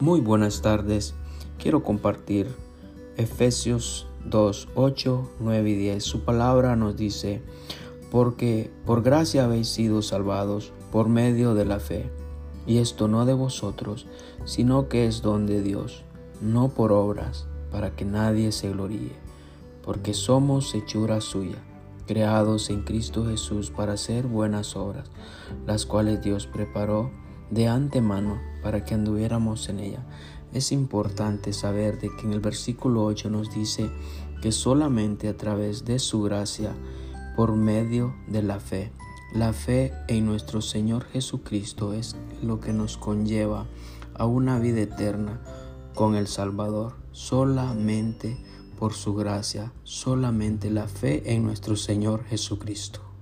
Muy buenas tardes. Quiero compartir Efesios 2, 8, 9 y 10. Su palabra nos dice, porque por gracia habéis sido salvados por medio de la fe. Y esto no de vosotros, sino que es don de Dios, no por obras, para que nadie se gloríe, porque somos hechura suya, creados en Cristo Jesús para hacer buenas obras, las cuales Dios preparó de antemano para que anduviéramos en ella. Es importante saber de que en el versículo 8 nos dice que solamente a través de su gracia, por medio de la fe, la fe en nuestro Señor Jesucristo es lo que nos conlleva a una vida eterna con el Salvador, solamente por su gracia, solamente la fe en nuestro Señor Jesucristo.